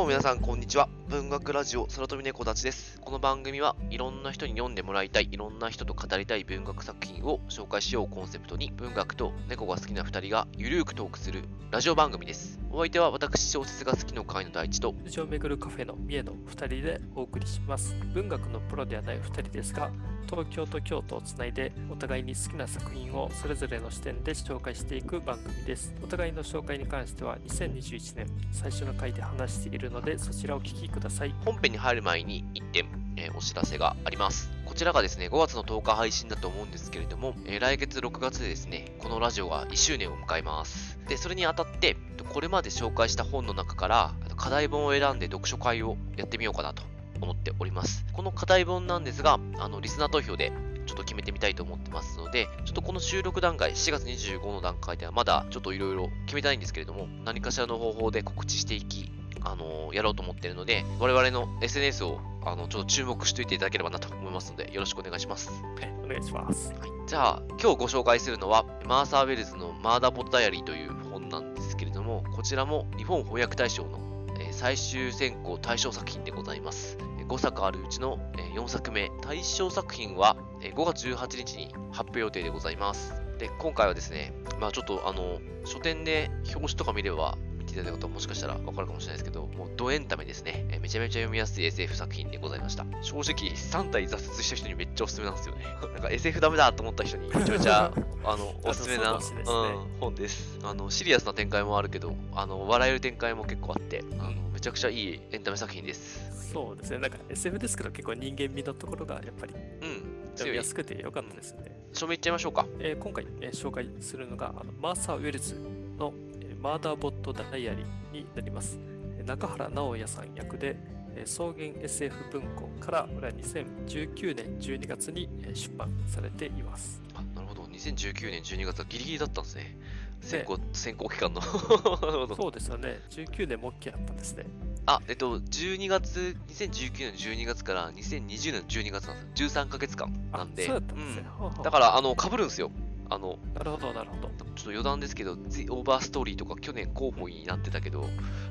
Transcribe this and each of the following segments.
どうも皆さんこんにちは。文学ラジオ空飛び猫たちです。この番組はいろんな人に読んでもらいたい、いろんな人と語りたい文学作品を紹介しようコンセプトに文学と猫が好きな2人がゆるーくトークするラジオ番組です。お相手は私小説が好きの会の大地と通常巡るカフェの三重の2人でお送りします。文学のプロではない2人ですが、東京と京都をつないでお互いに好きな作品をそれぞれの視点で紹介していく番組です。お互いの紹介に関しては2021年最初の回で話しているのでそちらを聞きください。本編に入る前に1点、えーお知らせがあります。こちらがですね、5月の10日配信だと思うんですけれども、えー来月6月でですね、このラジオが1周年を迎えます。で、それにあたって、これまで紹介した本の中から、課題本を選んで読書会をやってみようかなと思っております。この課題本なんですが、あの、リスナー投票でちょっと決めてみたいと思ってますので、ちょっとこの収録段階、4月25の段階ではまだちょっといろいろ決めてないんですけれども、何かしらの方法で告知していき、あのやろうと思っているので、我々の SNS をあのちょっと注目しておいていただければなと思いますので、よろしくお願いします。はい、お願いします。はい、じゃあ、今日ご紹介するのは、マーサー・ウェルズのマーダーボット・ダイアリーという本なんですけれども、こちらも日本翻訳大賞の、えー最終選考対象作品でございます。えー5作あるうちの、え4作目、対象作品は、えー5月18日に発表予定でございます。で、今回はですね、まあちょっとあの、書店で表紙とか見れば、見ていただいた方はもしかしたらわかるかもしれないですけど、もうドエンタメですね。えーめちゃめちゃ読みやすい SF 作品でございました。正直、3体挫折した人にめっちゃおすすめなんですよね。なんか SF ダメだと思った人にめちゃめちゃ、あの、おすすめな、ねうん、本です。あの、シリアスな展開もあるけど、あの、笑える展開も結構あって、あの、めちゃくちゃいいエンタメ作品です。そうですね、なんか SF ですけど結構人間味のところがやっぱりうん、読みや。すくてよかったですね。署名いっちゃいましょうか。えー今回、えー紹介するのがあのマーサー・ウェルズの、えーマーダーボット・ダイアリーになります。えー中原直也さん役で、えー草原 SF 文庫からこれは2019年12月にえー出版されています。あ、なるほど。2019年12月はギリギリだったんですね。選考、選考期間の。そうですよね、19年も OK だったんですね。あ、えっと、12月、2019年の12月から2020年の12月なんですよ。13ヶ月間あなんで。そうだったんですね。うんだから、あの、被るんですよ。あの、なるほど、なるほど。ちょっと余談ですけど、The Over Story とか去年候補になってたけど、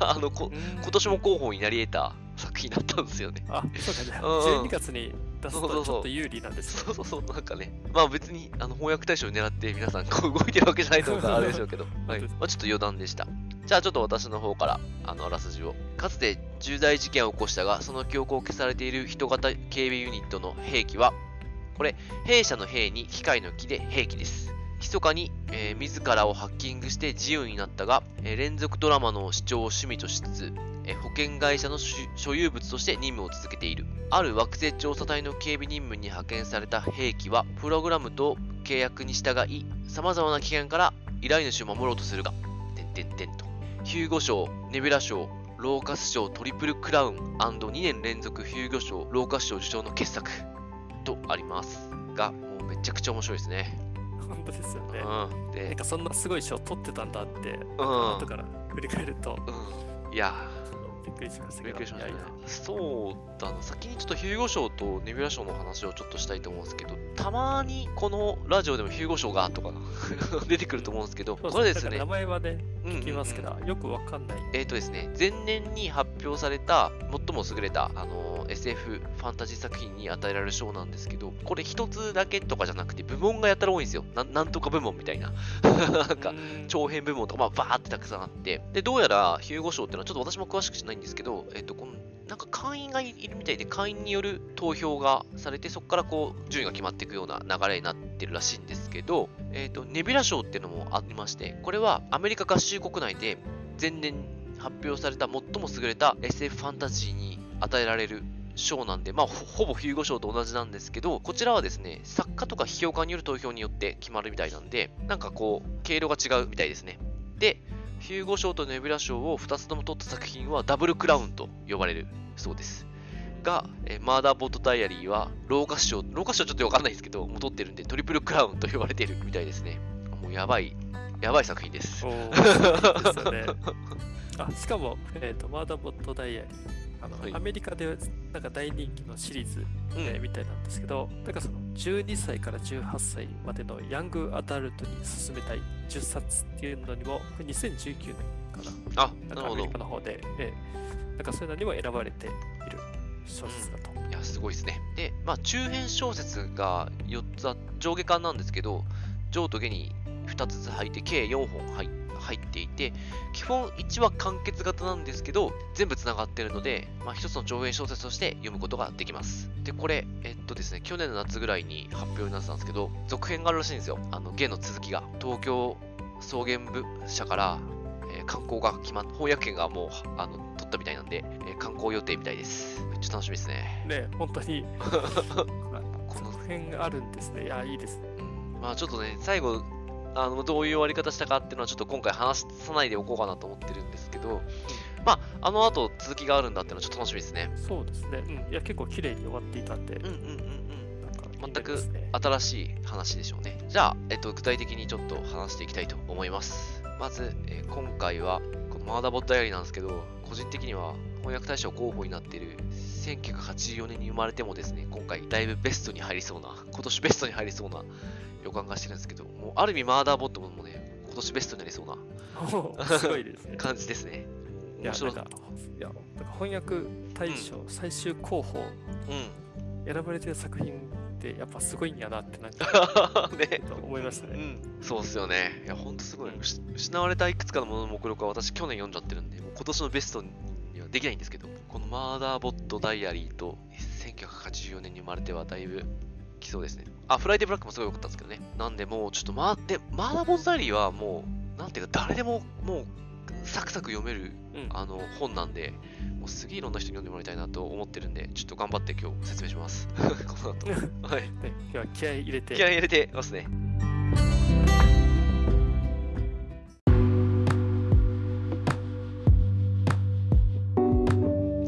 あの、こうん今年も候補になり得た作品だったんですよね。あ、そうかね。うんうん12月に出すとちょっと有利なんですね。そうそうそう、なんかね、まあ別にあの翻訳大賞を狙って皆さんこう動いてるわけじゃないと思うからあれでしょうけど、はいまあ、ちょっと余談でした。じゃあちょっと私の方からあのあらすじを。かつて重大事件を起こしたが、その記憶を消されている人型警備ユニットの兵器は、これ、弊社の兵に機械の木で兵器です。密かに、えー自らをハッキングして自由になったが、えー連続ドラマの視聴を趣味としつつ、えー保険会社の所有物として任務を続けている。ある惑星調査隊の警備任務に派遣された兵器は、プログラムと契約に従い、様々な危険から依頼主を守ろうとするが、てんてんてんと。ヒューゴ賞、ネビュラ賞、ローカス賞トリプルクラウン &2 年連続ヒューゴ賞、ローカス賞受賞の傑作とありますが、もうめちゃくちゃ面白いですね。本当ですよね。うん。なんで、かそんなすごい賞取ってたんだって、うん後から振り返ると、うん。いやびっくりしましたー、びけど。っくりしましたね。そうだな、先にちょっとヒューゴ賞とネビュラ賞の話をちょっとしたいと思うんですけど、たまにこのラジオでもヒューゴ賞がとか 出てくると思うんですけど、これですね名、前はね、うんうんうん聞きますけど、よくわかんない。えっ、とですね、前年に発表された最も優れた、あの SF ファンタジー作品に与えられる賞なんですけど、これ一つだけとかじゃなくて、部門がやたら多いんですよ。なんなんとか部門みたいな。なんか、うん長編部門とか、まあ、バーってたくさんあって、で、どうやら、ヒューゴ賞っていうのは、ちょっと私も詳しくないんですけど、えっ、と、この、なんか会員がいるみたいで、会員による投票がされて、そこからこう、順位が決まっていくような流れになってるらしいんですけど、えっ、と、ネビュラ賞っていうのもありまして、これはアメリカ合衆国内で前年発表された最も優れた SF ファンタジーに与えられる賞なんで、まあ、ほほぼヒューゴ賞と同じなんですけど、こちらはですね、作家とか批評家による投票によって決まるみたいなんで、なんかこう、経路が違うみたいですね。で、ヒューゴ賞とネビュラ賞を2つとも取った作品はダブルクラウンと呼ばれるそうです。が、えーマーダーボットダイアリーは、ローカス賞、ローカス賞ちょっとわかんないですけど、もう取ってるんで、トリプルクラウンと呼ばれているみたいですね。もうやばい、やばい作品です。ですよね。あしかも、えーと、マーダーボットダイアリー。あのはいアメリカでなんか大人気のシリーズ、うんえーみたいなんですけど、なんかその12歳から18歳までのヤングアダルトに進めたい10冊っていうのにも、これ2019年かな。あ、なるほアメリカの方で、ええなんかそういうのにも選ばれている小説だと。いや、すごいですね。で、まあ、中編小説が4つあ上下巻なんですけど、上と下に2つずつ入って、計4本入入っていて、基本1話完結型なんですけど、全部つながってるので、まあ、1つの長編小説として読むことができます。で、これ、えっとですね、去年の夏ぐらいに発表になってたんですけど、続編があるらしいんですよ。あの、下の続きが。東京草原部社から、えー観光が決まっ、翻訳権がもう、あの、取ったみたいなんで、えー観光予定みたいです。めっちゃ楽しみですね。ね、本当に この続編があるんですね。いや、いいですね。うんまあちょっとね、最後、あのどういう終わり方したかっていうのはちょっと今回話さないでおこうかなと思ってるんですけど、まあ、あの後続きがあるんだっていうのはちょっと楽しみですね。そうですね。うん。いや、結構綺麗に終わっていたんで、うんうんうんうん。全く新しい話でしょうね。じゃあ、えっと、具体的にちょっと話していきたいと思います。まず、えー今回は、このマーダーボットダイアリーなんですけど、個人的には翻訳大賞候補になっている1984年に生まれてもですね、今回だいぶベストに入りそうな、今年ベストに入りそうな予感がしてるんですけど、もうある意味マーダーボットもね、今年ベストになりそうなおすごいですね。感じですね。いや、面白ないんか、いや、翻訳大賞最終候補、うん。選ばれてる作品ってやっぱすごいんやなってなんか ね。思いましたね。うん、そうっすよね。いや、ほんとすごい。失失われたいくつかのものの目録は私去年読んじゃってるんで、もう今年のベストにはできないんですけど、このマーダーボットダイアリーと1984年に生まれてはだいぶ来そうですね。あ、フライデーブラックもすごい良かったんですけどね。なんでもうちょっとマーでマーダーボットダイアリーはもう、なんていうか誰でももうサクサク読めるうん。あの本なんで、もうすげえいろんな人に読んでもらいたいなと思ってるんで、ちょっと頑張って今日説明します。この後。はい。ね、今日は気合い入れて、気合い入れてますね。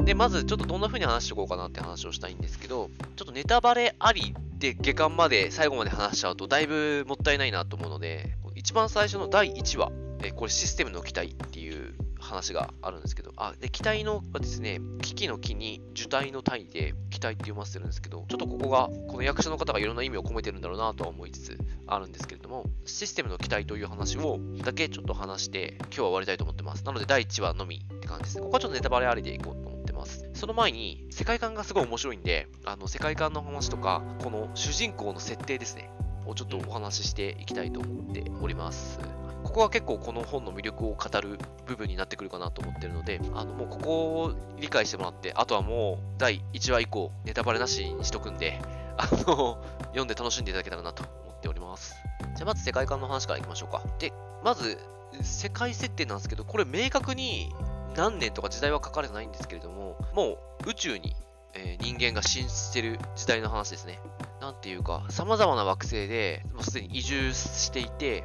で、まずちょっとどんな風に話していこうかなって話をしたいんですけど、ちょっとネタバレありで下巻まで最後まで話しちゃうとだいぶもったいないなと思うので、一番最初の第1話、えこれシステムの機体っていう話があるんですけど、あ、で、機体のはですね、危機の機に受体の体で機体って読ませてるんですけど、ちょっとここが、この役者の方がいろんな意味を込めてるんだろうなとは思いつつあるんですけれども、システムの機体という話をだけちょっと話して、今日は終わりたいと思ってます。なので、第1話のみって感じですね。ここはちょっとネタバレありでいこうとます。その前に、世界観がすごい面白いんで、あの、世界観の話とか、この主人公の設定ですね、をちょっとお話ししていきたいと思っております。ここは結構この本の魅力を語る部分になってくるかなと思ってるので、あのもうここを理解してもらって、あとはもう第1話以降、ネタバレなしにしとくんで、あの、読んで楽しんでいただけたらなと思っております。じゃあまず世界観の話からいきましょうか。で、まず、世界設定なんですけど、これ明確に何年とか時代は書かれてないんですけれども、もう宇宙に、えー人間が進出してる時代の話ですね。なんていうか、様々な惑星でもうすでに移住していて、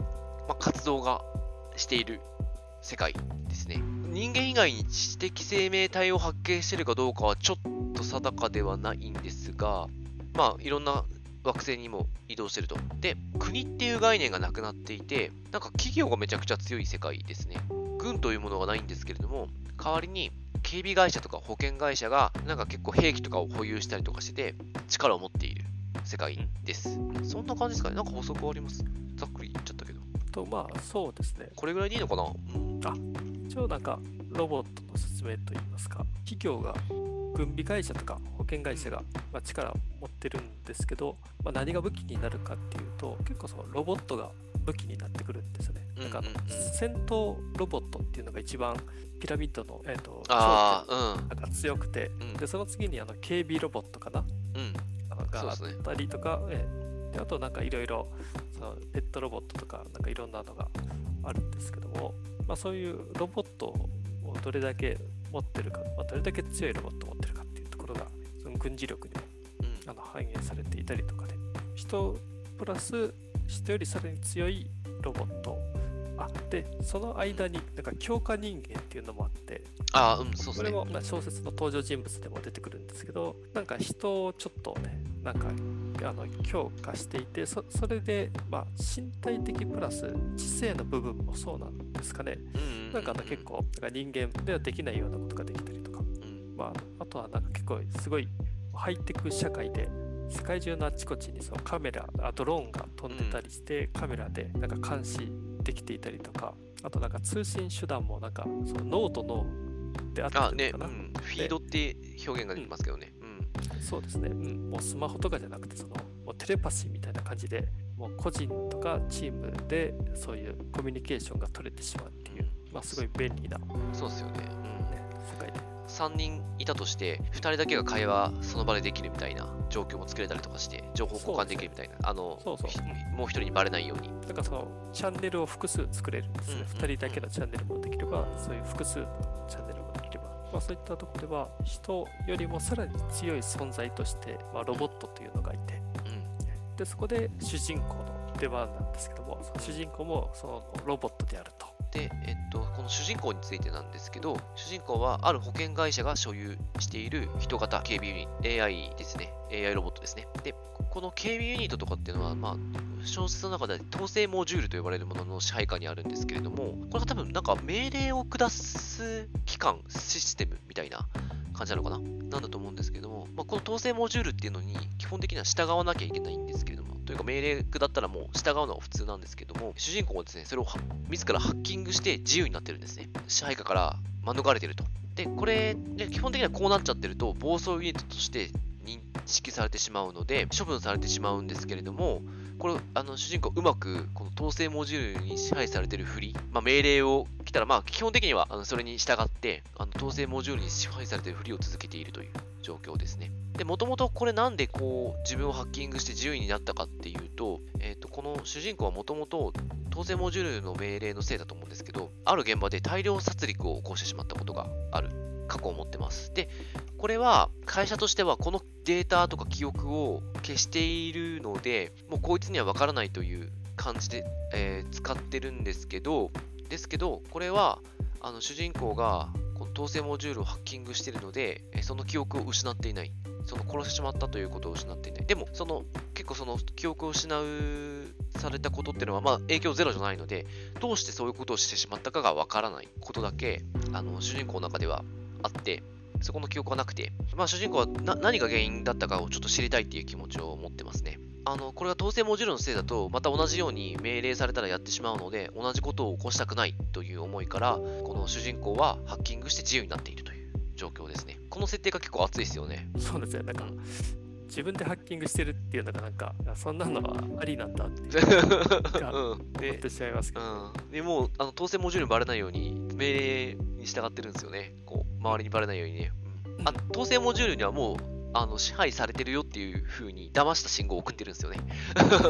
まあ、活動がしている世界ですね。人間以外に知的生命体を発見してるかどうかはちょっと定かではないんですが、まあ、いろんな惑星にも移動してると。で、国っていう概念がなくなっていて、なんか企業がめちゃくちゃ強い世界ですね。軍というものがないんですけれども、代わりに警備会社とか保険会社がなんか結構兵器とかを保有したりとかしてて、力を持っている世界です。そんな感じですかね。なんか補足あります？ざっくり言っちゃったけど。と、まあ、そうですね。これぐらいでいいのかな？うん。一応なんか、ロボットの説明といいますか、企業が、軍備会社とか保険会社が、まあ、力を持ってるんですけど、まあ、何が武器になるかっていうと、結構そのロボットが武器になってくるんですよね。なんか戦闘ロボットっていうのが一番ピラミッドの、えー、と強くて、うんでその次にあの警備ロボットかな？うん。があったりとか、ええであとなんかいろいろペットロボットとかなんかいろんなのがあるんですけども、まあ、そういうロボットをどれだけ持ってるか、まあ、どれだけ強いロボットを持ってるかっていうところがその軍事力にもうん。あの反映されていたりとかで人プラス人よりさらに強いロボットあでその間になんか強化人間っていうのもあってああ、うん、そうですね。これもまあ小説の登場人物でも出てくるんですけどなんか人をちょっとねなんかあの強化していてそそれで、まあ、身体的プラス知性の部分もそうなんですかねうんうんうん。なんかあの結構なんか人間ではできないようなことができたりとか、うん。まあ、あとはなんか結構すごいハイテク社会で世界中のあちこちにそのカメラあドローンが飛んでたりして、カメラでなんか監視できていたりとか、あとなんか通信手段もなんかその脳とのであったりとかな、うん。フィードって表現ができますけどね。うん。そうですね、うん、もうスマホとかじゃなくてそのもうテレパシーみたいな感じでもう個人とかチームでそういうコミュニケーションが取れてしまうっていう、まあ、すごい便利な、ね、そうですよね。うん。世界で。3人いたとして、2人だけが会話その場でできるみたいな状況も作れたりとかして、情報交換できるみたいな、あの、そうそうひもう1人にバレないように。だからそのチャンネルを複数作れるんですね。うんうん2人だけのチャンネルもできれば、そういう複数のチャンネルもできれば、まあ、そういったところでは人よりもさらに強い存在として、まあ、ロボットというのがいて、うん。でそこで主人公の出番なんですけども、その主人公もそのロボットであると。で、えっと、この主人公についてなんですけど、主人公はある保険会社が所有している人型警備ユニット、AI ですね。AI ロボットですね。で、この警備ユニットとかっていうのは、まあ、小説の中で統制モジュールと呼ばれるものの支配下にあるんですけれども、これが多分なんか命令を下す機関、システムみたいな感じなのかななんだと思うんですけども、まあ、この統制モジュールっていうのに基本的には従わなきゃいけないんですけれども、というか命令下ったらもう従うのが普通なんですけども、主人公はですね、それを自らハッキングして自由になってるんですね。支配下から免れてると。で、これ、ね、基本的にはこうなっちゃってると、暴走ユニットとして認識されてしまうので、処分されてしまうんですけれども、これ、あの主人公うまくこの統制モジュールに支配されてるふり、まあ、命令をたら、まあ、基本的にはあのそれに従ってあの統制モジュールに支配されているふりを続けているという状況ですね。で、もともとこれなんでこう自分をハッキングして自由になったかっていうと、えっ、と、この主人公はもともと統制モジュールの命令のせいだと思うんですけど、ある現場で大量殺戮を起こしてしまったことがある過去を持ってます。で、これは会社としてはこのデータとか記憶を消しているので、もうこいつにはわからないという感じで、えー使ってるんですけど、ですけど、これはあの主人公がこの統制モジュールをハッキングしているので、その記憶を失っていない。その殺してしまったということを失っていない。でも、その結構その記憶を失うされたことっていうのは、まあ影響ゼロじゃないので、どうしてそういうことをしてしまったかがわからないことだけ、あの主人公の中ではあって、そこの記憶はなくて、まあ、主人公は何が原因だったかをちょっと知りたいっていう気持ちを持ってますね。あのこれが統制モジュールのせいだと、また同じように命令されたらやってしまうので、同じことを起こしたくないという思いから、この主人公はハッキングして自由になっているという状況ですね。この設定が結構熱いですよね。そうですね、なんか、自分でハッキングしてるっていうのが、なんか、そんなのはありなんだって 思っでてしまいますけど、うん、でもうあの統制モジュールにバレないように命令に従ってるんですよね。こう周りにバレないようにね。うん、あ統制モジュールにはもうあの支配されてるよっていう風に騙した信号を送ってるんですよね。だか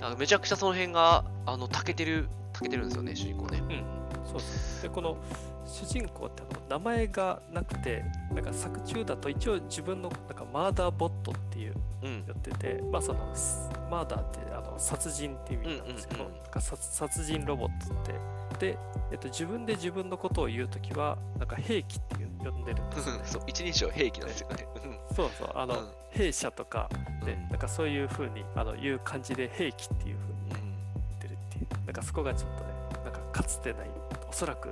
らめちゃくちゃその辺があの長けてる長けてるんですよね、主人公ね。えうん、そうです。で、この主人公ってあの名前がなくて、なんか作中だと一応自分のなんかマーダーボットっていううん。やってて、まあそのスマーダーってあの殺人っていう意味なんですけど、うんうんうん。なんか殺殺人ロボットって、で、えっと、自分で自分のことを言うときは、なんか兵器っていう呼んでるんですよね。そう、一人称兵器なんですよね。うん。そうそう、あの、うん。弊社とかで、うん。なんかそういう風にあの言う感じで兵器っていう風にうん。言ってるっていう、なんかそこがちょっとね、なんかかつてない、おそらく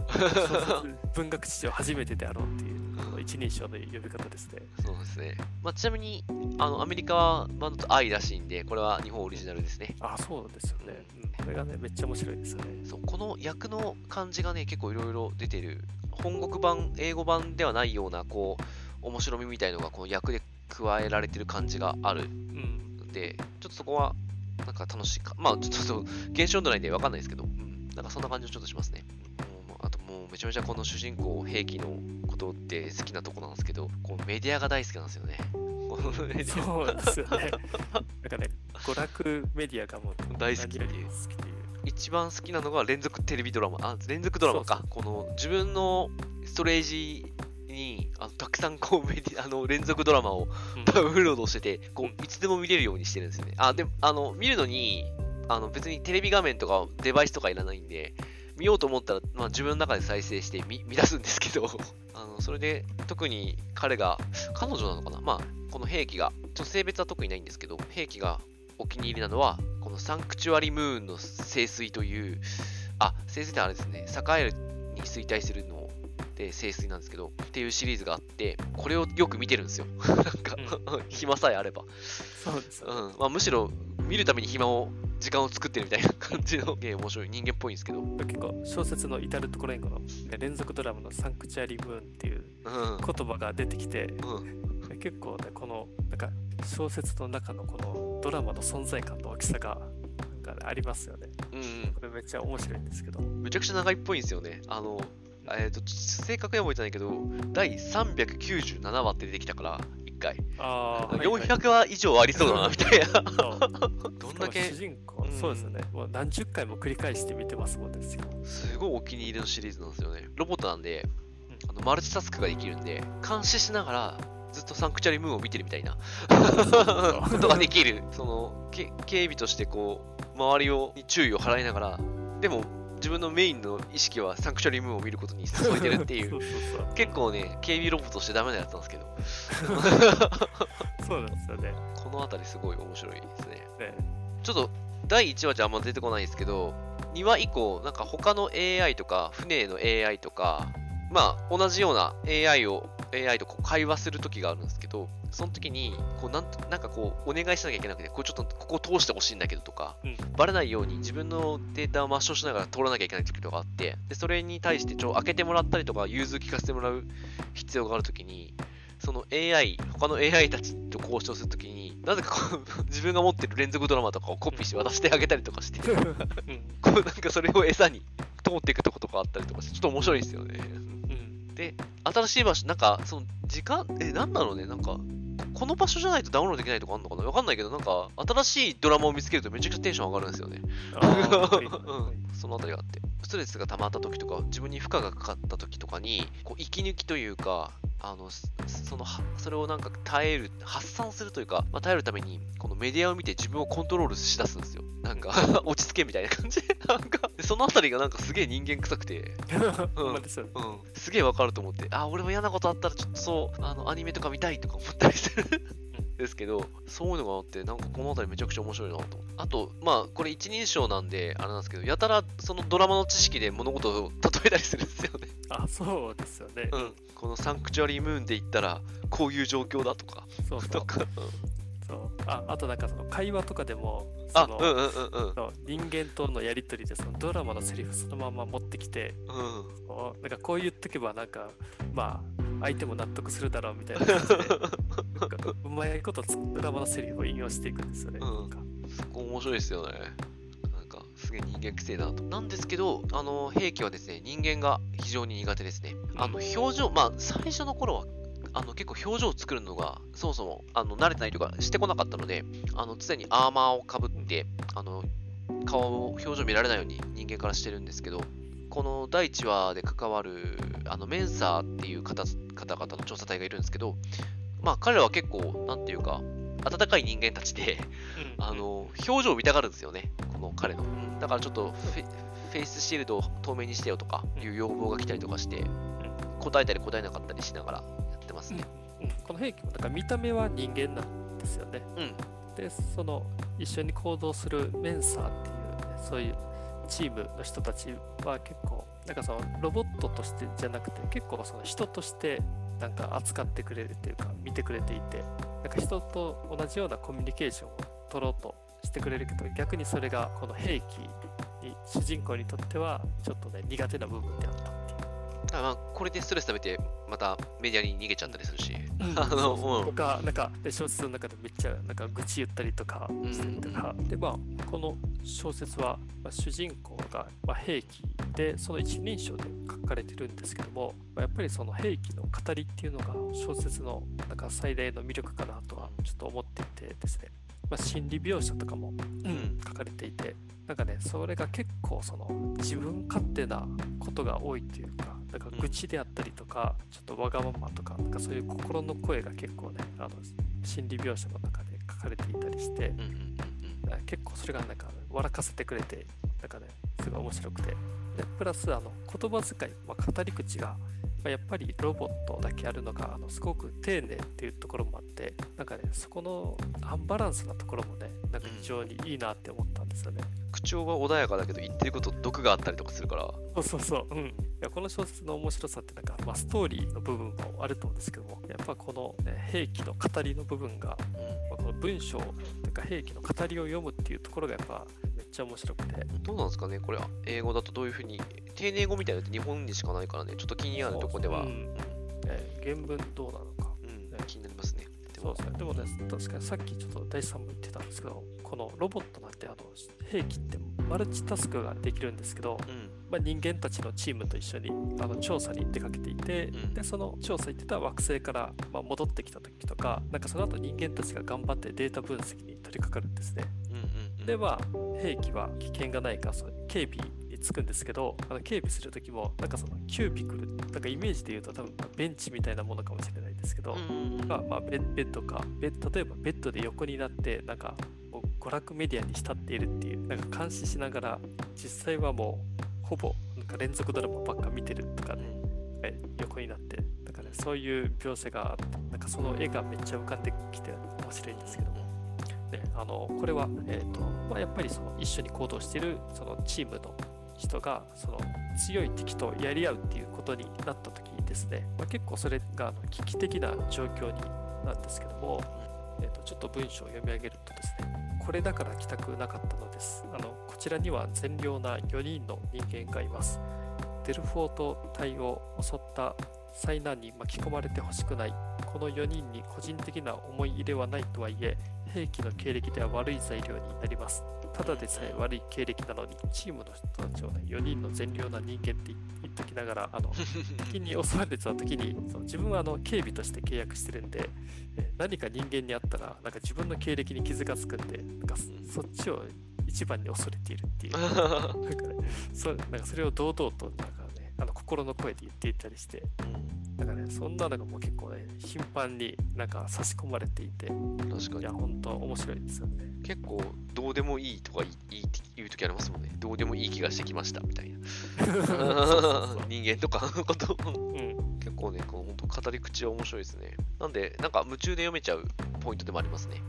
文学史上初めてであろうっていう、この一人称の呼び方ですね。そうですね。まあ、ちなみに、あのアメリカ版だと愛らしいんで、これは日本オリジナルですね。あ、そうですよね。うん、これがね、めっちゃ面白いですよね。そうこの役の感じがね、結構いろいろ出てる。本国版、英語版ではないような、こう、面白みみたいのが、この役で加えられてる感じがあるうん。ので、ちょっとそこは、なんか楽しいか。まあ、ちょっと現象度ないんでわかんないですけど、うん、なんかそんな感じをちょっとしますね。あともうめちゃめちゃこの主人公、兵器のことって好きなとこなんですけど、こうメディアが大好きなんですよね。このメディアそうですよね。なんかね、娯楽メディアがもう大好きっていう。一番好きなのが連続テレビドラマ。あ、連続ドラマか。この自分のストレージにあのたくさんこうメディ あの連続ドラマをうんダウンロードしてて、こういつでも見れるようにしてるんですよね。あ、でも、あの、見るのに、あの別にテレビ画面とかデバイスとかいらないんで、見ようと思ったら、まあ、自分の中で再生して見見出すんですけど、あのそれで特に彼が、彼女なのかな？まあ、この兵器が、ちょっと性別は特にないんですけど、兵器がお気に入りなのは、このサンクチュアリムーンの聖水という、あ、聖水ってあれですね、栄えるに衰退するので聖水なんですけど、っていうシリーズがあって、これをよく見てるんですよ。なんか、暇さえあれば。そうです。うんまあ、むしろ見るために暇を時間を作ってるみたいな感じのゲーム面白い人間っぽいんですけど、結構小説の至るところにこの、ね、連続ドラマのサンクチュアリムーンっていううん言葉が出てきて、うん、結構ねこのなんか小説の中のこのドラマの存在感の大きさがなんか、ね、ありますよね。うんうんこれめっちゃ面白いんですけど。めちゃくちゃ長いっぽいんですよね。あの、えっ、と、正確には覚えてないけど、第397話って出てきたから、1回。ああ、400話以上ありそうだな、みたいな。どんだけ主、人公、うんそうですよね。もう何十回も繰り返して見てますもんですよ。すごいお気に入りのシリーズなんですよね。ロボットなんで、あのマルチタスクができるんで、監視しながら、ずっとサンクチュアリムーンを見てるみたいなことができる。その、け警備としてこう、周りをに注意を払いながら、でも、自分のメインの意識はサンクチュアリムーンを見ることに注いでるってい そう。結構ね、警備ロボとしてダメなやつなんですけど、そうなんですよね。このあたりすごい面白いですね。ねちょっと第1話じゃあんま出てこないんですけど、2話以降、なんか他の AI とか、船の AI とか、まあ同じような AI を、AI とこう会話する時があるんですけど、その時に、こうなんとなんかこう、お願いしなきゃいけなくて、こうちょっとここを通してほしいんだけどとか、うんバレないように自分のデータを抹消しながら通らなきゃいけない時とかあって、でそれに対してちょ開けてもらったりとか、融通聞かせてもらう必要がある時に、その AI、他の AI たちと交渉するときに、なぜかこう 自分が持ってる連続ドラマとかをコピーして渡してあげたりとかして、こうんうなんかそれを餌に通っていくとことかあったりとかして、ちょっと面白いですよね。で、新しい場所、なんか、その時間、え、なんだろうね、なんか、この場所じゃないとダウンロードできないとかあるのかな？わかんないけど、なんか、新しいドラマを見つけるとめちゃくちゃテンション上がるんですよね。うん、そのあたりがあって。ストレスが溜まった時とか、自分に負荷がかかった時とかに、こう息抜きというか、あの、すその、はそれをなんか耐える、発散するというか、まあ、耐えるために、このメディアを見て自分をコントロールしだすんですよ。なんか、落ち着けみたいな感じ。で、なんか、でそのあたりがなんかすげえ人間臭くて、ほん。う。ん、すげえわかると思って、あ、俺も嫌なことあったらちょっとそう、あの、アニメとか見たいとか思ったりするん ですけど、そういうのがあって、なんかこのあたりめちゃくちゃ面白いなと。あと、まあ、これ一人称なんで、あれなんですけど、やたらそのドラマの知識で物事を例えたりするんですよね。あ、そうですよね。うん。このサンクチュアリームーンで言ったら、こういう状況だとか、そうそうとか。うんそうあ。あとなんかその会話とかでも、あ、そのうんうんうんう人間とのやりとりでそのドラマのセリフそのまま持ってきて、うん。なんかこう言っとけばなんかまあ相手も納得するだろうみたいな感じでなんかうまいことつドラマのセリフを引用していくんですよね。うんなんかそこ面白いですよね。なんか、すげえ人間くせえなと。なんですけど、あの、兵器はですね、人間が非常に苦手ですね。あの、表情、まあ、最初の頃は、あの、結構表情を作るのが、そもそも、あの、慣れてないとか、してこなかったので、あの、常にアーマーをかぶって、あの、顔を、表情見られないように人間からしてるんですけど、この第1話で関わる、あの、メンサーっていう方方々の調査隊がいるんですけど、まあ、彼らは結構、なんていうか、温かい人間たちで、うんあの、表情を見たがるんですよね、この彼の。だからちょっとフェ、フェイスシールドを透明にしてよとかいう要望が来たりとかして、答えたり答えなかったりしながらやってますね。うんこの兵器もなんか見た目は人間なんですよね。うん。でその一緒に行動するメンサーっていう、ね、そういうチームの人たちは結構なんかそのロボットとしてじゃなくて結構その人としてなんか扱ってくれるっていうか見てくれていてなんか人と同じようなコミュニケーションを取ろうとしてくれるけど逆にそれがこの兵器に主人公にとってはちょっとね苦手な部分であった。あまあ、これでストレス溜めて、またメディアに逃げちゃったりするし。うん。あのそうん。とか、なんか、で小説の中でめっちゃなんか愚痴言ったりとかしてるとか、で、まあ、この小説は、まあ、主人公が、まあ、兵器で、その一人称で書かれてるんですけども、まあ、やっぱりその兵器の語りっていうのが小説のなんか最大の魅力かなとはちょっと思っていてですね、まあ、心理描写とかも、ん。書かれていて、なんかね、それが結構その自分勝手なことが多いというか、なんか愚痴であったりとか、ちょっとわがままとか、なんかそういう心の声が結構ね、あの心理描写の中で書かれていたりして、結構それがなんか笑かせてくれて、なんかね、すごい面白くて。で、プラス、あの言葉遣い、まあ、語り口が、まあやっぱりロボットだけあるのがあのすごく丁寧っていうところもあって、なんかね、そこのアンバランスなところもね、なんか非常にいいなって思ったんですよね。口調は穏やかだけど言ってること毒があったりとかするからそうそうそう。うん。いやこの小説の面白さってなんか、まあ、ストーリーの部分もあると思うんですけども、やっぱこの、ね、兵器の語りの部分が、うんまあ、この文章というか兵器の語りを読むっていうところがやっぱめっちゃ面白くて。どうなんですかねこれは英語だとどういうふうに丁寧語みたいなのって日本にしかないからね。ちょっと気になるとこでは。そううん。えー原文どうなのか。うん。気になりますね。でもそうですね。でも。ね、確かにさっきちょっと大地さんも言ってたんですけど、このロボットなんてあの兵器ってマルチタスクができるんですけど、うん。まあ、人間たちのチームと一緒にあの調査に出かけていて、うん。でその調査行ってた惑星から、まあ、戻ってきた時とか、なんかその後人間たちが頑張ってデータ分析に取り掛かるんですね。うんうんうん。で、まあ、兵器は危険がないか、その警備につくんですけど、あの警備する時も、なんかそのキュービクル、なんかイメージで言うと多分ベンチみたいなものかもしれないですけど、が、まあ、ベッドか。ベッ例えばベッドで横になってなんか娯楽メディアに浸っているっていうなんか監視しながら実際はもうほぼなんか連続ドラマばっか見てるとかね、はい横になってなんかねそういう描写があってなんかその絵がめっちゃ浮かんできて面白いんですけども、ね、あのこれは、えーとまあ、やっぱりその一緒に行動しているそのチームの人がその強い敵とやり合うっていうことになった時にですね、まあ、結構それがあの危機的な状況になんですけども、えーとちょっと文章を読み上げるとですねこれだから来たくなかったのです。あのこちらには善良な4人の人間がいます。デルフォート隊を襲った災難に巻き込まれてほしくない。この4人に個人的な思い入れはないとはいえ兵器の経歴では悪い材料になります。ただでさえ悪い経歴なのにチームの人たちを、ね、4人の善良な人間って言っときながらあの 敵に襲われてた時にその自分はあの警備として契約してるんでえ何か人間に会ったらなんか自分の経歴に傷がつくんでなんかそそっちを一番に恐れているっていう。なんか,、ね、そなんかそれを堂々となんかねあの心の声で言っていたりして。なんかねそんなのがもう結構ね頻繁になんか差し込まれていて。確かに。いや本当面白いですよね。結構どうでもいいとか言い言う時ありますもんね。どうでもいい気がしてきましたみたいな。人間とかのこと。うん。結構ねこの本当語り口は面白いですね。なんでなんか夢中で読めちゃうポイントでもありますね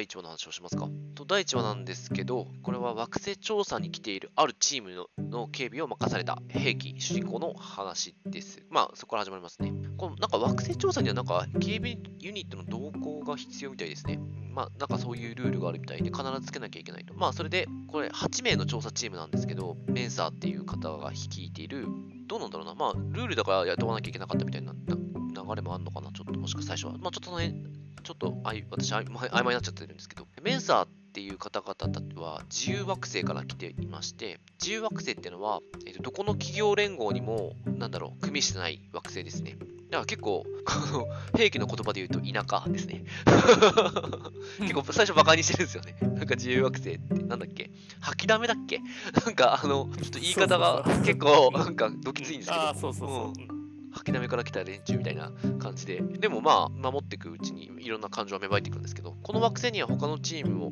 第1話の話をしますか？と第1話なんですけどこれは惑星調査に来ているあるチームの警備を任された兵器主人公の話です。まあそこから始まりますね。このなんか惑星調査にはなんか警備ユニットの同行が必要みたいですね。まあなんかそういうルールがあるみたいで必ずつけなきゃいけないと。まあそれでこれ8名の調査チームなんですけどメンサーっていう方が率いているどうなんだろうな。まあルールだから雇わなきゃいけなかったみたいなな流れもあるのかな。ちょっともしか最初は。まあちょっとねちょっとあい私あいま曖昧になっちゃってるんですけどメンサーっていう方々は自由惑星から来ていまして自由惑星っていうのは、えーとどこの企業連合にもなんだろう組みしてない惑星ですね。だから結構この兵器の言葉で言うと田舎ですね。結構最初バカにしてるんですよね。なんか自由惑星ってなんだっけ？吐きだめだっけ？なんかあのちょっと言い方が結構なんかどきついんですけど。ああそうそうそう、うんうん吐きだめから来た連中みたいな感じで、でもまあ、守っていくうちにいろんな感情は芽生えていくんですけど、この惑星には他のチームも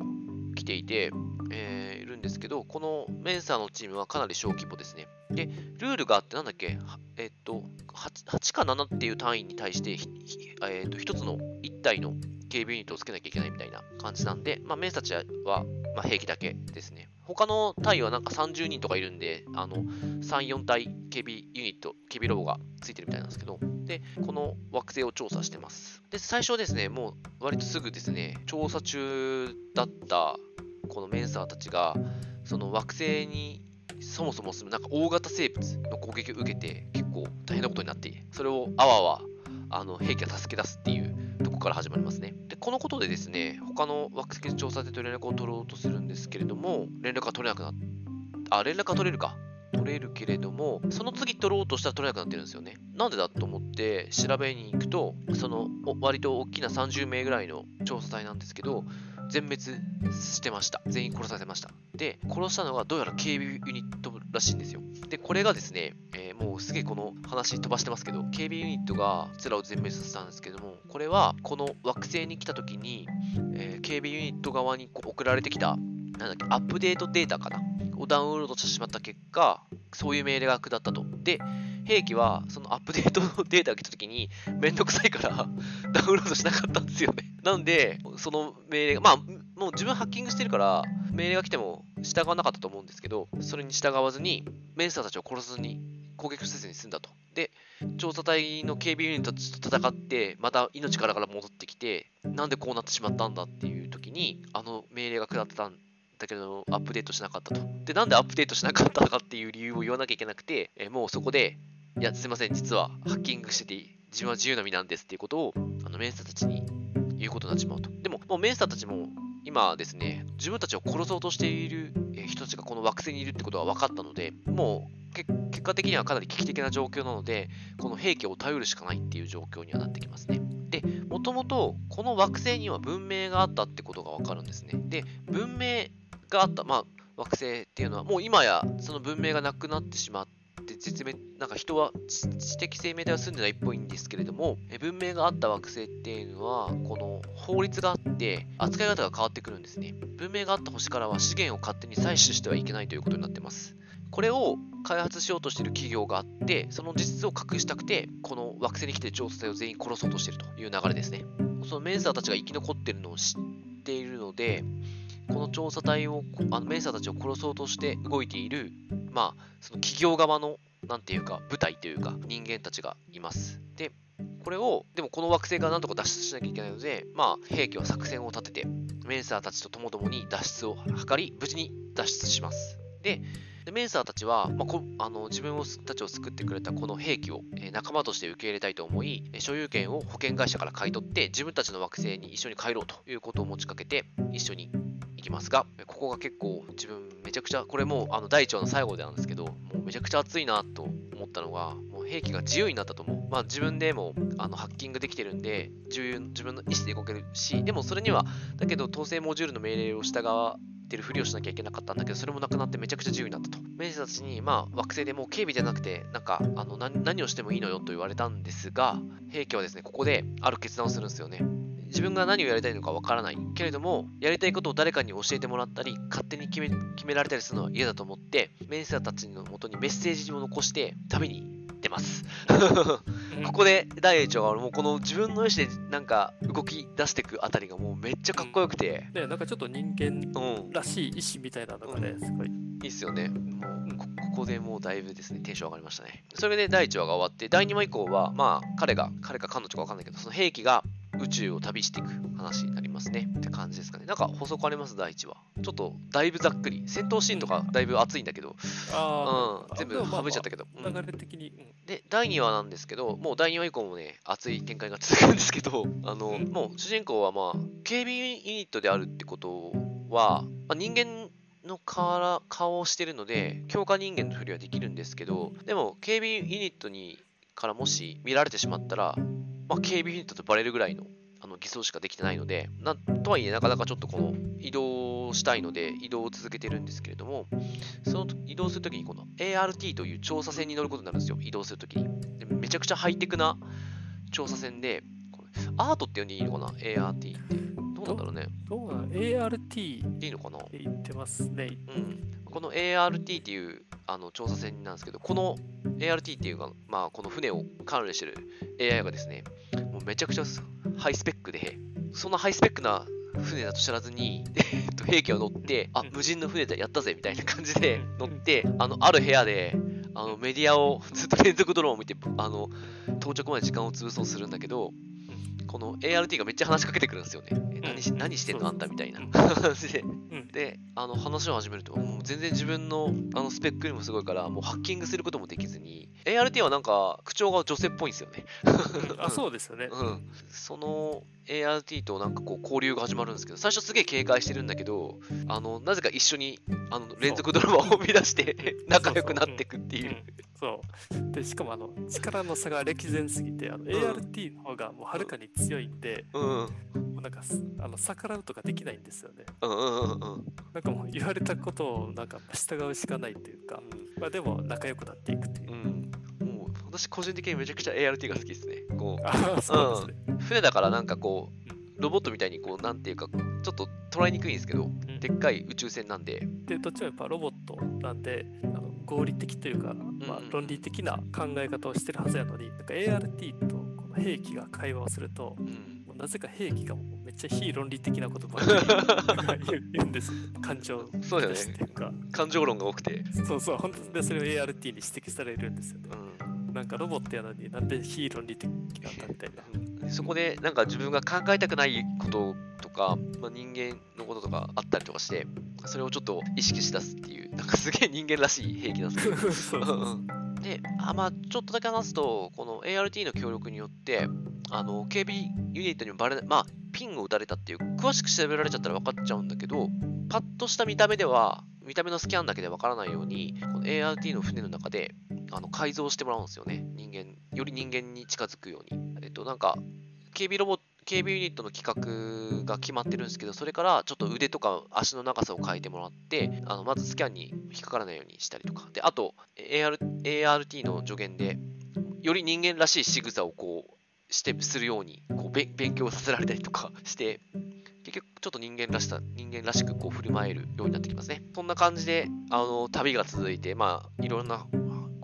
来ていて、えーいるんですけど、このメンサーのチームはかなり小規模ですね。で、ルールがあって、なんだっけ、えっと8、8か7っていう単位に対して、えっと1つの1体の警備ユニットをつけなきゃいけないみたいな感じなんで、まあ、メンサーたちは、まあ、兵器だけですね。他の隊はなんか30人とかいるんで、あの、3、4体警備ユニット、警備ロボがついてるみたいなんですけど、で、この惑星を調査してます。で、最初ですね、もう割とすぐですね、調査中だったこのメンサーたちが、その惑星にそもそも住むなんか大型生物の攻撃を受けて結構大変なことになって、それをあわあわあの兵器が助け出すっていうから始まりますね。で、このことでですね、他の惑星調査隊と連絡を取ろうとするんですけれども、連絡が取れなくなっあ、連絡が取れるか。取れるけれども、その次取ろうとしたら取れなくなってるんですよね。なんでだと思って調べに行くと、その割と大きな30名ぐらいの調査隊なんですけど、全滅してました。全員殺されました。で、殺したのがどうやら警備ユニットらしいんですよ。で、これがですね、えーもうすげえこの話飛ばしてますけど、警備ユニットがこちらを全滅させたんですけども、これはこの惑星に来た時に、えー警備ユニット側に送られてきた、なんだっけ、アップデートデータかな？をダウンロードしてしまった結果、そういう命令が下ったと。で、兵器はそのアップデートの データが来たときに、めんどくさいから ダウンロードしなかったんですよね。なんで、その命令が、まあ、もう自分ハッキングしてるから、命令が来ても従わなかったと思うんですけど、それに従わずに、メンサーたちを殺さずに攻撃せずに済んだと。で、調査隊の警備ユニットたちと戦って、また命からから戻ってきて、なんでこうなってしまったんだっていう時に、あの命令が下ってたんだけど、アップデートしなかったと。で、なんでアップデートしなかったのかっていう理由を言わなきゃいけなくて、えもうそこで、いや、すいません、実はハッキングしてて、自分は自由の身なんですっていうことを、あのメンサーたちに言うことになってしまうと。でも、もうメンサーたちも今ですね、自分たちを殺そうとしている人たちがこの惑星にいるってことが分かったので、もう結果的にはかなり危機的な状況なので、この兵器を頼るしかないっていう状況にはなってきますね。で、もともとこの惑星には文明があったってことが分かるんですね。で、文明があった、まあ、惑星っていうのは、もう今やその文明がなくなってしまって、絶滅、なんか人は知的生命体は住んでないっぽいんですけれども、文明があった惑星っていうのは、この法律があって、扱い方が変わってくるんですね。文明があった星からは資源を勝手に採取してはいけないということになってます。これを開発しようとしている企業があって、その実質を隠したくて、この惑星に来て調査隊を全員殺そうとしているという流れですね。そのメンサーたちが生き残ってるのを知っているので、この調査隊を、あのメンサーたちを殺そうとして動いている、まあ、その企業側の、なんていうか、部隊というか、人間たちがいます。で、これを、でもこの惑星からなんとか脱出しなきゃいけないので、まあ、兵器は作戦を立てて、メンサーたちとともともに脱出を図り、無事に脱出します。で、でメンサーたちは、まあ、こあの自分をたちを救ってくれたこの兵器を、え仲間として受け入れたいと思い、所有権を保険会社から買い取って、自分たちの惑星に一緒に帰ろうということを持ちかけて、一緒にきますが、ここが結構自分めちゃくちゃ、これもうあの第1話の最後でなんですけど、もうめちゃくちゃ熱いなと思ったのが、もう兵器が自由になったと思う。まあ自分でもあのハッキングできてるんで、自分の意思で動けるし、でもそれには、だけど統制モジュールの命令を従ってるふりをしなきゃいけなかったんだけど、それもなくなってめちゃくちゃ自由になったと。メイたちに、まあ、惑星でもう警備じゃなくて、なんか、あの何をしてもいいのよと言われたんですが、兵器はですね、ここである決断をするんですよね。自分が何をやりたいのかわからない。けれども、やりたいことを誰かに教えてもらったり、勝手に決め決められたりするのは嫌だと思って、メンサーたちのもとにメッセージを残して、旅に出ます。ここで第一話がもうこの自分の意思でなんか動き出していくあたりがもうめっちゃかっこよくて、うん、ねなんかちょっと人間らしい意志みたいなのがね、うん、すごい。いいっすよね。もうここでもうだいぶですねテンション上がりましたね。それで第1話が終わって第2話以降はまあ彼が彼か彼女か分かんないけどその兵器が宇宙を旅していく話になりますね。って感じですかね。なんか補足あります、第1話。ちょっとだいぶざっくり。戦闘シーンとかだいぶ熱いんだけど、うん、全部省いちゃったけど。流れ的に、で、第2話なんですけど、もう第2話以降もね、熱い展開が続くんですけど、あの、もう主人公はまあ、警備ユニットであるってことは、まあ、人間の顔顔をしてるので、強化人間のふりはできるんですけど、でも、警備ユニットにからもし見られてしまったら、まあ、警備ユニットとバレるぐらいのあの偽装しかできてないので、なとはいえ、なかなかちょっとこの移動したいので、移動を続けてるんですけれども、その移動するときに、この ART という調査船に乗ることになるんですよ、移動するときに。でめちゃくちゃハイテクな調査船で、アートって呼んでいいのかな ?ART って。どうなんだろうね。どうなの ?ART でいいのかな言ってますね。うん。この ART っていうあの調査船なんですけど、この ART っていうか、まあ、この船を管理してる AI がですね、もうめちゃくちゃハイスペックで、そんなハイスペックな船だと知らずに、えっと、兵器を乗って、あ、無人の船だ、やったぜ、みたいな感じで乗って、あの、ある部屋で、あの、メディアをずっと連続ドローンを見て、あの、到着まで時間を潰そうとするんだけど、この ART がめっちゃ話しかけてくるんですよね。え何し何してんのあんたみたいな感じ で。で、あの話を始めると、もう全然自分のあのスペックにもすごいから、もうハッキングすることもできずに、ART はなんか口調が女性っぽいんですよね。あ、そうですよね。うん。その ART となんかこう交流が始まるんですけど、最初すげえ警戒してるんだけど、あの、なぜか一緒にあの連続ドラマを生み出して 仲良くなっていくっていう。そう。で、しかもあの、力の差が歴然すぎて、あの、ART の方がもうはるかに強いんで、うん、もうなんかあの逆らうとかできないんですよね。うんうんうん、なんかもう言われたことをなんか従うしかないというか、まあでも仲良くなっていくっていう。うん私個人的にめちゃくちゃ ART が好きですね。こううですね、うん、船だからなんかこうロボットみたいにこう、なんていうか、ちょっと捉えにくいんですけど、ん。でっかい宇宙船なんで、でどっちもやっぱロボットなんであの合理的というか、まあ論理的な考え方をしてるはずやのになんか ART とこの兵器が会話をするとなぜか兵器がもうめっちゃ非論理的なことばっかり言うんですよ。感情そうだよね。っていうか。感情論が多くて、そうそう本当でそれを ART に指摘されるんですよね。うんなんかロボットやのになんで非論理的なんだみたいな。うんそこでなんか自分が考えたくないこととか、まあ、人間のこととかあったりとかして、それをちょっと意識しだすっていう、なんかすげえ人間らしい兵器なんですけど。そうそうそう。うんで、あまあ、ちょっとだけ話すと、この ART の協力によって、あの警備ユニットにもバレまあ、ピンを打たれたっていう、詳しく調べられちゃったら分かっちゃうんだけど、パッとした見た目では、見た目のスキャンだけで分からないように、この ART の船の中であの改造してもらうんですよね。人間、より人間に近づくように。えっと、なんか、警備ロボ警備ユニットの企画が決まってるんですけど、それからちょっと腕とか足の長さを変えてもらって、あのまずスキャンに引っかからないようにしたりとか、であと AR ART の助言で、より人間らしい仕草をこうしてするようにこう勉強させられたりとか して、結局ちょっと人間らしさ、人間らしくこう振る舞えるようになってきますね。そんな感じで、あの旅が続いて、まあ、いろんな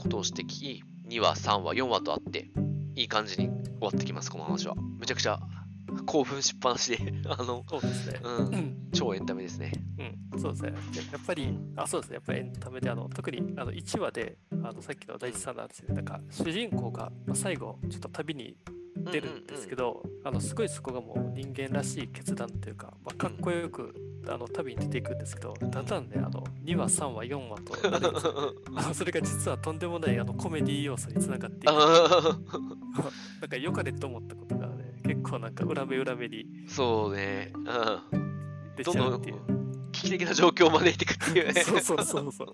ことをしてき、2話、3話、4話とあって、いい感じに終わってきます、この話は。めちゃくちゃ興奮しっぱなしで、あの、そうですねうんう、ん超エンタメですね。うん、そうですね。でやっぱり、あ、そうですね。やっぱりエンタメで、あの特にあの1話で、あのさっきの第一さんの話で、なんか主人公が、まあ、最後、ちょっと旅に出るんですけど、あのすごいそこがもう人間らしい決断というか、まあ、かっこよく、あの旅に出ていくんですけど、だんだんね、あの2話、3話、4話となるんですよそれが実はとんでもないあのコメディ要素につながっていく。あ なんか良かれと思ったことがね、結構なんか裏目裏目にーそうね、うん。出ちゃうっていう。危機的な状況を招いていくっていうね。そうそうそうそう。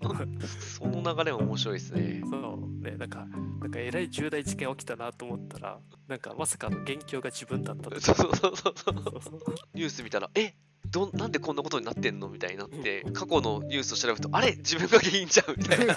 その流れも面白いですね。そうね、なんか、なんかえらい重大事件起きたなと思ったら、なんかまさかの元凶が自分だったそうそう。そうそうニュース見たら、え？どんなんでこんなことになってんの？みたいになって、過去のニュースを調べると、あれ？自分が原因じゃんみたいな。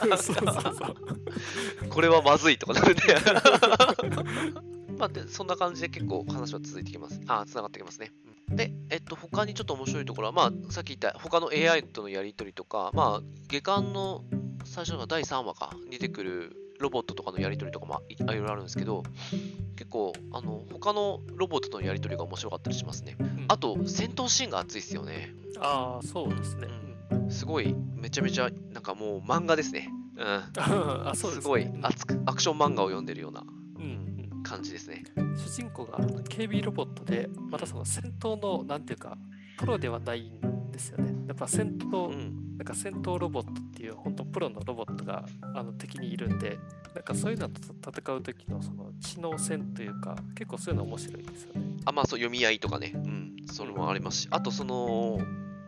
これはまずいとかなるね。まあ、でそんな感じで結構話は続いてきます。あ、つながってきますね。うんで、えっと、他にちょっと面白いところは、まあ、さっき言った他の AI とのやり取りとか、まあ、下巻の最初の第3話かに出てくるロボットとかのやり取りとかもいいろいろあるんですけど、結構、あの、他のロボットとのやり取りが面白かったりしますね。んあと、戦闘シーンが熱いですよね。ああ、そうですね。うんすごい、めちゃめちゃ、なんかもう漫画ですね。うん。あそうですねすごいうん熱く、アクション漫画を読んでるような感じですね。主人公が警備ロボットで、またその戦闘の、なんていうか、プロではないんですよね。やっぱ戦闘、うん。なんか戦闘ロボットっていう本当プロのロボットがあの敵にいるんでなんかそういうのと戦う時のその知能戦というか結構そういうの面白いですよね。あ、まあ、そう、読み合いとかね。うん。それもありますし、あと、その、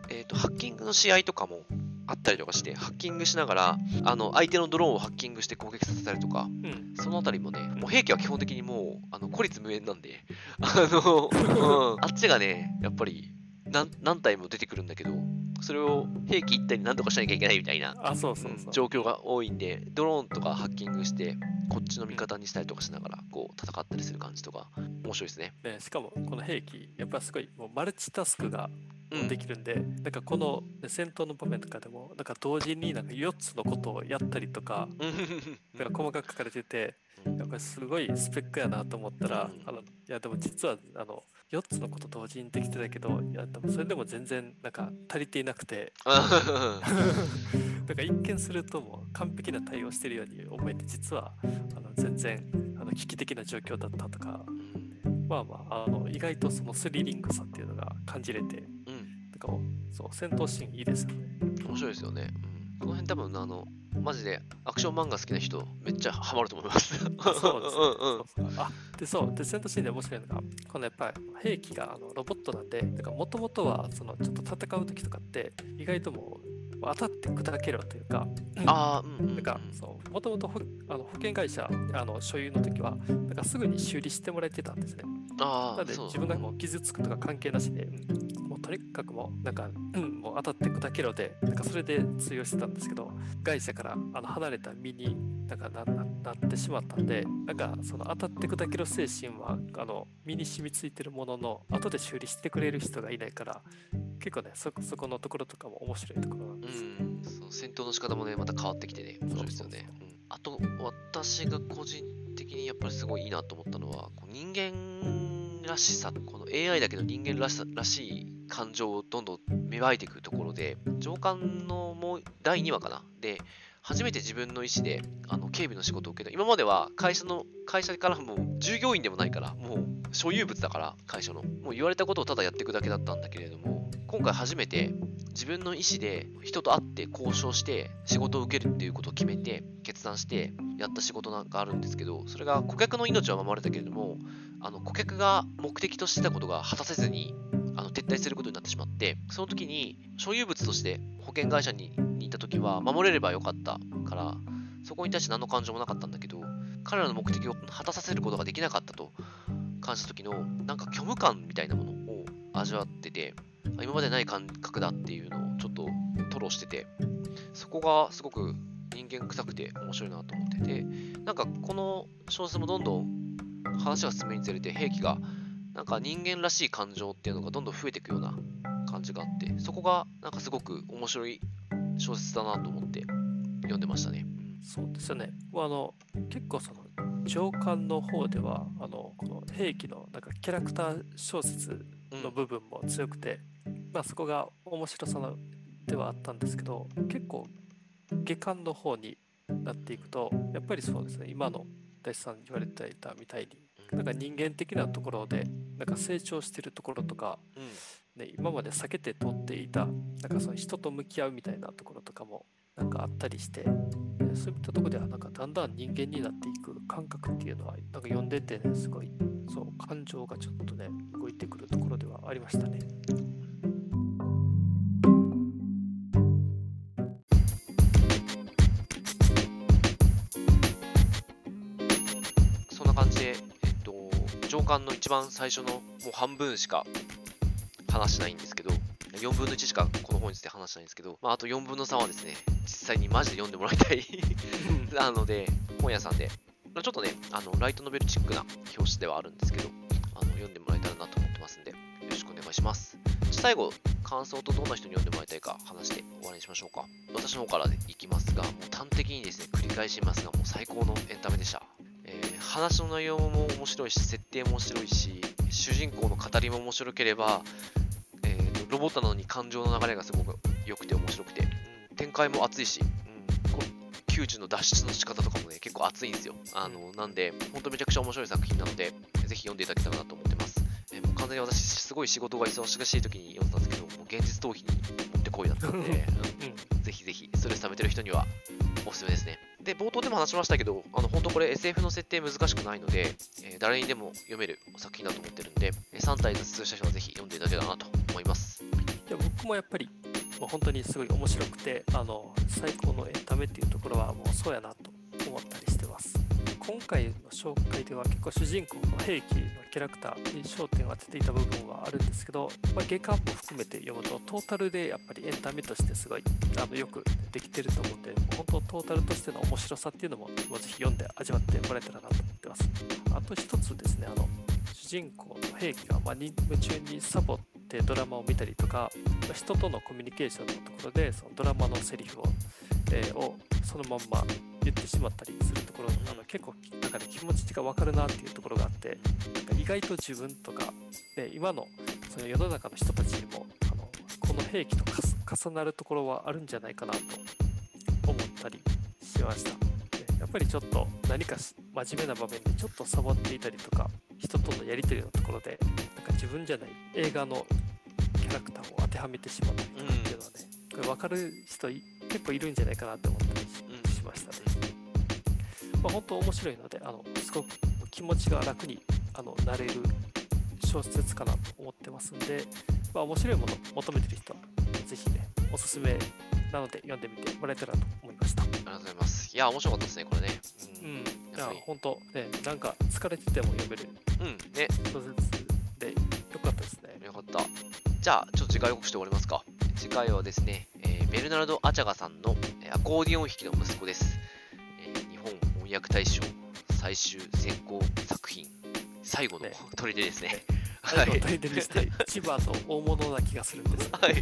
えっ、と、ハッキングの試合とかもあったりとかして、ハッキングしながら、あの、相手のドローンをハッキングして攻撃させたりとか、うん、そのあたりもね、もう兵器は基本的にもう、あの、孤立無縁なんで、あの、うん、あっちがね、やっぱり何、何体も出てくるんだけど、それを兵器1体に何とかしなきゃいけないみたいな、状況が多いんで、ドローンとかハッキングして、こっちの味方にしたりとかしながら、こう、戦ったりする感じとか、面白いですね。ね、しかもこの兵器やっぱすごいもうマルチタスクがうんできるんで、なんかこのね戦闘の場面とかでもなんか同時になんか4つのことをやったりとかなんか細かく書かれててやっぱりすごいスペックやなと思ったら、うん。あのいやでも実はあの4つのこと同時にできてたけどいやでもそれでも全然なんか足りていなくて なんか一見するともう完璧な対応してるように思えて実はあの全然あの危機的な状況だったとかまあまああの意外とそのスリリングさっていうのが感じれてうん、なんかそう戦闘シーンいいですよね。面白いですよね。うんこの辺多分、あの、マジでアクション漫画好きな人、めっちゃハマると思います。そうですね。うんうんあでそうで戦闘シーンで面白いのがこのやっぱり兵器があのロボットなんでもともとはそのちょっと戦う時とかって意外ともう当たって砕けろというかああ、うん。なんかそうもともと保あの保険会社あの所有の時はなんかすぐに修理してもらえてたんですね。ああ、なので自分がもう傷つくとか関係なしで、とにかくもうなんか、うん、もう当たって砕けろで、なんかそれで通用してたんですけど、外者からあの離れた身になんかなななってしまったんで、なんかその当たって砕けろ精神はあの身に染みついてるものの、後で修理してくれる人がいないから、結構ね、そそこのところとかも面白いところなんうです。ん、その戦闘の仕方もね、また変わってきてね、面白いですよね。うんあと、私が個人的にやっぱりすごいいいなと思ったのは、こう人間らしさ、この AI だけど人間らしさらしい感情をどんどん芽生えていくところで、上官のもう第2話かな？で、初めて自分の意思であの警備の仕事を受けた。今までは会社の会社からもう従業員でもないから、もう所有物だから、会社の。もう言われたことをただやっていくだけだったんだけれども、今回初めて自分の意思で人と会って交渉して仕事を受けるっていうことを決めて決断してやった仕事なんかあるんですけどそれが顧客の命は守れたけれどもあの顧客が目的としてたことが果たせずにあの撤退することになってしまってその時に所有物として保険会社にいた時は守れればよかったからそこに対して何の感情もなかったんだけど彼らの目的を果たさせることができなかったと感じた時のなんか虚無感みたいなものを味わってて今までない感覚だっていうのをちょっと吐露しててそこがすごく人間臭くて面白いなと思っててなんかこの小説もどんどん話が進むにつれて兵器がなんか人間らしい感情っていうのがどんどん増えていくような感じがあってそこがなんかすごく面白い小説だなと思って読んでましたね。そうですよね。あの結構その上巻の方ではあのこの兵器のなんかキャラクター小説の部分も強くて、まあそこが面白さではあったんですけど、結構下巻の方になっていくと、やっぱりそうですね、今の大地さん言われていたみたいに、なんか人間的なところで、なんか成長してるところとか、うんね、今まで避けて通っていたなんかその人と向き合うみたいなところとかもなんかあったりして、ねそういったところではなんかだんだん人間になっていく感覚っていうのはなんか読んでてねすごいそう感情がちょっとね動いてくるところではありましたね。巻の一番最初のもう半分しか話してないんですけど、4分の1しかこの本について話してないんですけど、まあ、あと4分の3はですね、実際にマジで読んでもらいたい なので、本屋さんで、まあちょっとね、あのライトノベルチックな表紙ではあるんですけど、あの読んでもらえたらなと思ってますんで、よろしくお願いします。最後、感想とどんな人に読んでもらいたいか話して終わりにしましょうか。私の方からでいきますが、もう端的にですね、繰り返しますが、もう最高のエンタメでした。えー話の内容も面白いし、設定も面白いし、主人公の語りも面白ければ、えーとロボットなのに感情の流れがすごく良くて面白くて、うん展開も熱いし、うん、こう窮地の脱出の仕方とかもね、結構熱いんですよ。あのなんで、本当めちゃくちゃ面白い作品なので、ぜひ読んでいただけたらなと思ってます。えーもう完全に私、すごい仕事が忙しい時に読んだんですけど、もう現実逃避にもってこいだったんで、うんぜひぜひ、ストレス溜めてる人にはおすすめですね。で、冒頭でも話しましたけど、あの本当これ SF の設定難しくないので、えー誰にでも読める作品だと思ってるんで、3体ずつ通した人はぜひ読んでいただけたらなと思います。いや僕もやっぱりまあ本当にすごい面白くてあの最高のエンタメっていうところはもうそうやなと思ったり今回の紹介では結構主人公の兵器のキャラクターに焦点を当てていた部分はあるんですけど、まあ、下巻も含めて読むとトータルでやっぱりエンタメとしてすごいあのよくできてると思うんで本当トータルとしての面白さっていうのもぜひ読んで味わってもらえたらなと思ってます。あと一つですねあの主人公の兵器がまあに夢中にサボってドラマを見たりとか人とのコミュニケーションのところでそのドラマのセリフを,、えーをそのまんま言ってしまったりするところあの結構なんかね気持ちが分かるなっていうところがあってなんか意外と自分とか、ね、今のその世の中の人たちにもあのこの兵器と重なるところはあるんじゃないかなと思ったりしました。でやっぱりちょっと何かし真面目な場面でちょっとサボっていたりとか人とのやり取りのところでなんか自分じゃない映画のキャラクターを当てはめてしまったりとかっていうのはね、これ分かる人い結構いるんじゃないかなって思ったりしましたね。まあ、本当面白いのであのすごく気持ちが楽にあのなれる小説かなと思ってますんで、まあ、面白いものを求めてる人はぜひねおすすめなので読んでみてもらえたらと思いました。ありがとうございます。いや、面白かったですね、これね。ううんん、いやっぱりや本当ねなんか疲れてても読めるうん、ね、小説でよかったですね。よかった。じゃあ、ちょっと次回予告して終わりますか。次回はですね、えーベルナルド・アチャガさんのえーアコーディオン弾きの息子です。えー日本翻訳大賞最終選考作品、最後のね砦ですね。最後の取り出にして、千葉の大物な気がするんです。はい。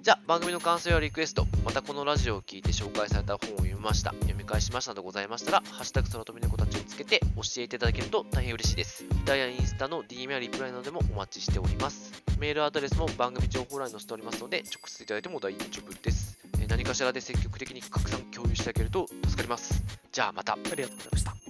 じゃあ番組の感想やリクエストまたこのラジオを聞いて紹介された本を読みました。読み返しましたなどございましたら「ハッシュタグ空飛び猫たち」をつけて教えていただけると大変嬉しいです。ツイッターやインスタの DM やリプライなどでもお待ちしております。メールアドレスも番組情報欄に載せておりますので直接いただいても大丈夫です。えー何かしらで積極的に拡散共有していただけると助かります。じゃあまた。ありがとうございました。